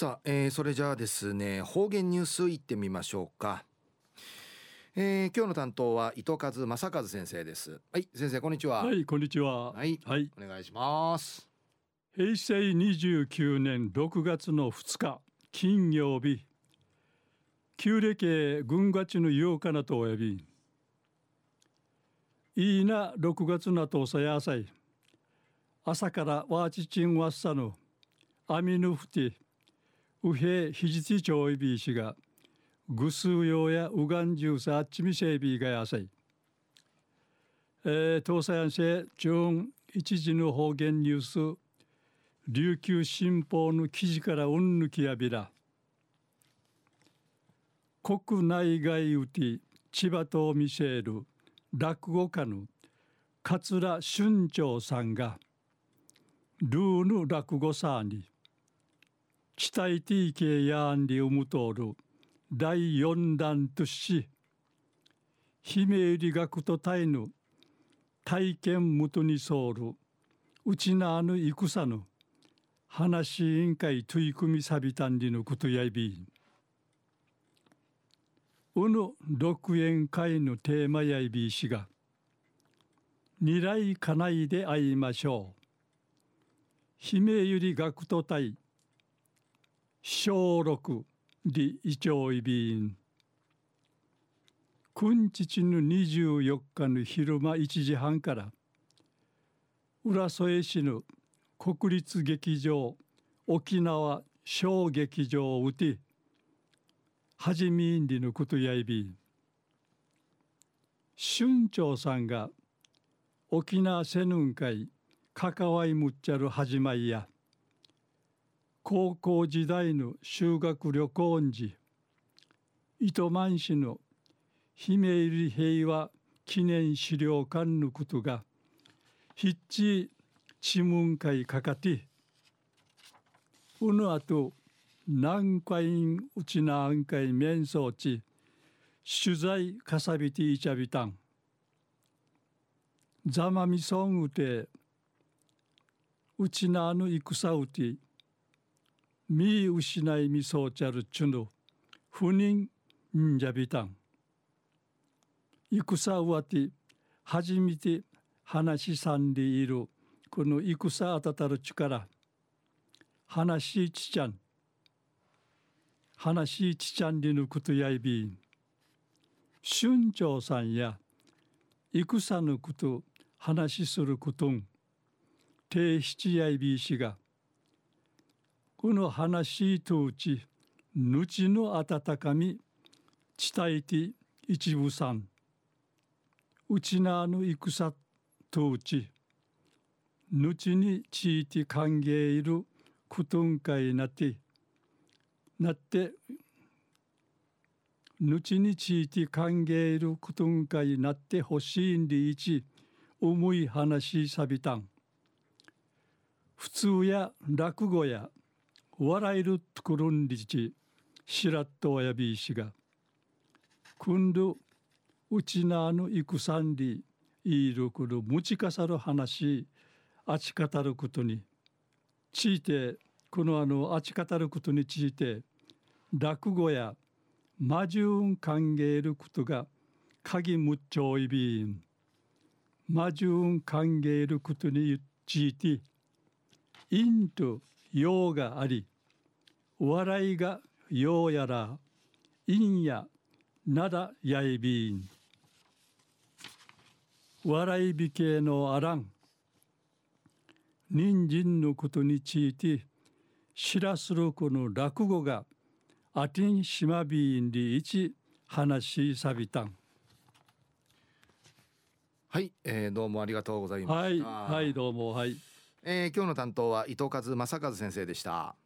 さあ、えー、それじゃあですね方言ニュースいってみましょうか、えー、今日の担当は糸数正和先生です。はい先生こんにちは。はいこんにちは。はい、はい、お願いします。平成29年6月の2日金曜日。旧暦軍がちの8日なとおやび。いいな6月なとさやさい。朝からわーちちんわっさぬアミヌフティウヘヒジテチョイビー氏がグスーヨーやウガンジューサーチミセイビーがやさい。えー、東西安市中一時の方言ニュース琉球新報の記事からうんぬきやびら国内外うて千葉とミシェル落語家の桂春長さんがルーヌ落語さに地帯 TK やんりうむとおる。第四弾とし姫入り学とたいぬ体験むとにそう。るうちなあぬ戦ぬ話委員会取り組みさびたんりのことやいび。うぬ六円会のテーマやいびしが未来かないで会いましょう。姫ゆり学徒隊小六李イチョイビン君父の24日の昼間1時半から浦添市の国立劇場沖縄小劇場うてはじみんりのことやいびん。春長さんが沖縄せぬん会関わいむっちゃる始まりや。高校時代の修学旅行時糸満市の姫入平和記念資料館のことが筆致知文会かかてうぬあと南海うちなあんかい面相地取材かさびていちゃびたん。ざまみそんうてうちなあぬ戦うてみ失いみそうちゃるちゅぬ不妊んじゃびたん。戦うわて初めて話さんでいるこの戦あたたる力話ちちゃん。話ちちゃんりぬことやいびん。春長さんや戦ぬこと話することん。定七やいびしがこの話とうち、ぬちの温かみ、伝えて一部さん。うちなの戦とうち、ぬちにちいて歓迎いることんかいなって、なって、ぬちにちいて歓迎いることんかいなってほしいんでいち、重い話さびたん。普通や落語や笑えるところんりちしらっとおやびいしがくんるうちなのいくさんりいるくるむちかさる話あちかたることについてこのあのあちかたることについて落語や魔順歓迎ることが鍵むっちょいびん。魔順歓迎ることについてインと用があり笑いがようやら陰やなだやいびん。笑いびけのあらん。人参のことについて知らするこの落語があてんしまびんりいち話しさびたん。はい、えー、どうもありがとうございますはいはいどうもはい、え、今日の担当は伊藤和正和先生でした。